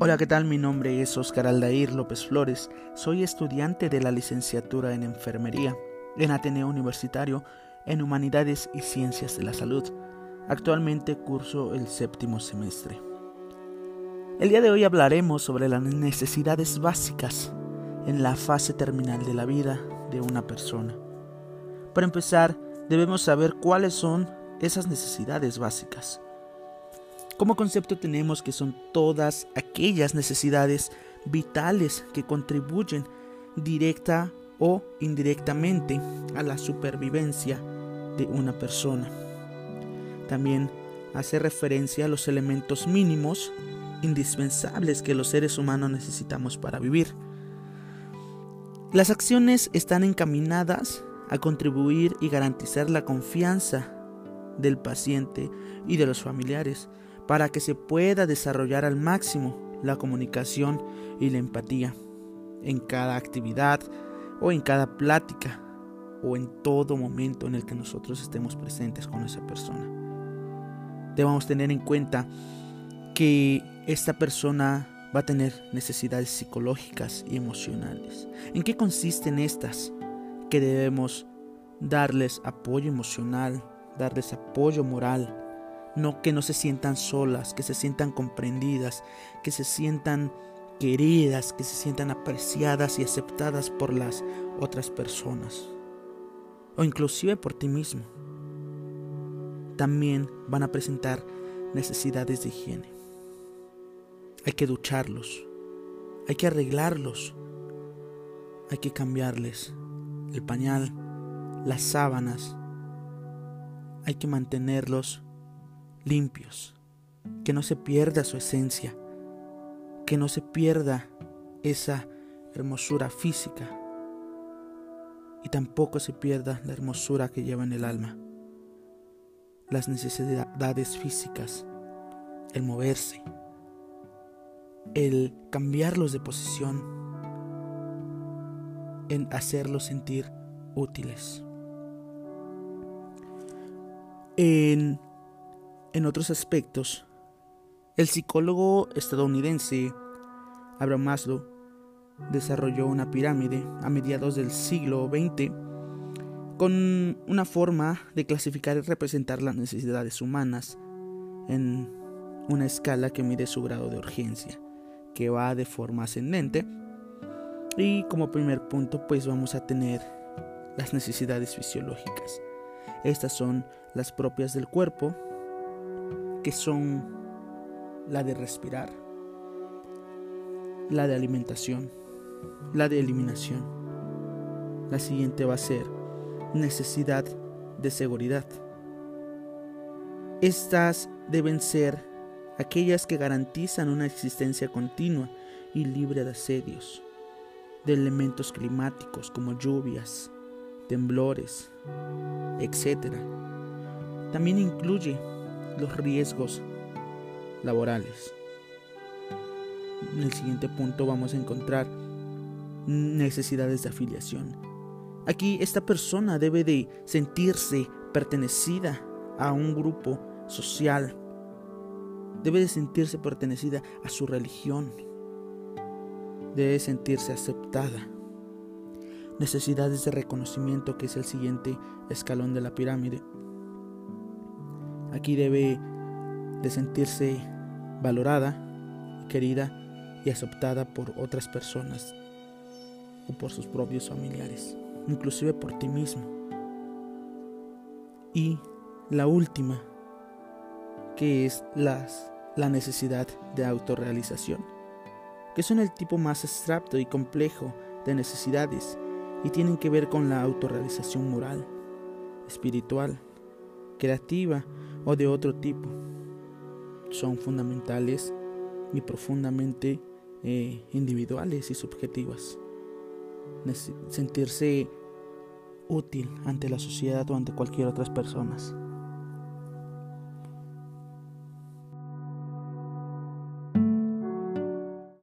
Hola, ¿qué tal? Mi nombre es Oscar Aldair López Flores. Soy estudiante de la licenciatura en Enfermería en Ateneo Universitario en Humanidades y Ciencias de la Salud. Actualmente curso el séptimo semestre. El día de hoy hablaremos sobre las necesidades básicas en la fase terminal de la vida de una persona. Para empezar, debemos saber cuáles son esas necesidades básicas. Como concepto tenemos que son todas aquellas necesidades vitales que contribuyen directa o indirectamente a la supervivencia de una persona. También hace referencia a los elementos mínimos indispensables que los seres humanos necesitamos para vivir. Las acciones están encaminadas a contribuir y garantizar la confianza del paciente y de los familiares para que se pueda desarrollar al máximo la comunicación y la empatía en cada actividad o en cada plática o en todo momento en el que nosotros estemos presentes con esa persona. Debemos tener en cuenta que esta persona va a tener necesidades psicológicas y emocionales. ¿En qué consisten estas? Que debemos darles apoyo emocional, darles apoyo moral, no que no se sientan solas, que se sientan comprendidas, que se sientan queridas, que se sientan apreciadas y aceptadas por las otras personas o inclusive por ti mismo. También van a presentar necesidades de higiene. Hay que ducharlos, hay que arreglarlos, hay que cambiarles el pañal, las sábanas, hay que mantenerlos limpios, que no se pierda su esencia, que no se pierda esa hermosura física y tampoco se pierda la hermosura que lleva en el alma. Las necesidades físicas, el moverse, el cambiarlos de posición, en hacerlos sentir útiles. En en otros aspectos, el psicólogo estadounidense Abraham Maslow desarrolló una pirámide a mediados del siglo XX con una forma de clasificar y representar las necesidades humanas en una escala que mide su grado de urgencia, que va de forma ascendente. Y como primer punto, pues vamos a tener las necesidades fisiológicas. Estas son las propias del cuerpo, que son la de respirar, la de alimentación, la de eliminación. La siguiente va a ser necesidad de seguridad. Estas deben ser aquellas que garantizan una existencia continua y libre de asedios, de elementos climáticos como lluvias, temblores, etc. También incluye los riesgos laborales. En el siguiente punto vamos a encontrar necesidades de afiliación. Aquí esta persona debe de sentirse pertenecida a un grupo social. Debe de sentirse pertenecida a su religión. Debe sentirse aceptada. Necesidades de reconocimiento, que es el siguiente escalón de la pirámide. Aquí debe de sentirse valorada, querida y aceptada por otras personas o por sus propios familiares, inclusive por ti mismo. Y la última, que es las, la necesidad de autorrealización, que son el tipo más abstracto y complejo de necesidades y tienen que ver con la autorrealización moral, espiritual, creativa o de otro tipo. Son fundamentales y profundamente eh, individuales y subjetivas. Sentirse útil ante la sociedad o ante cualquier otras personas.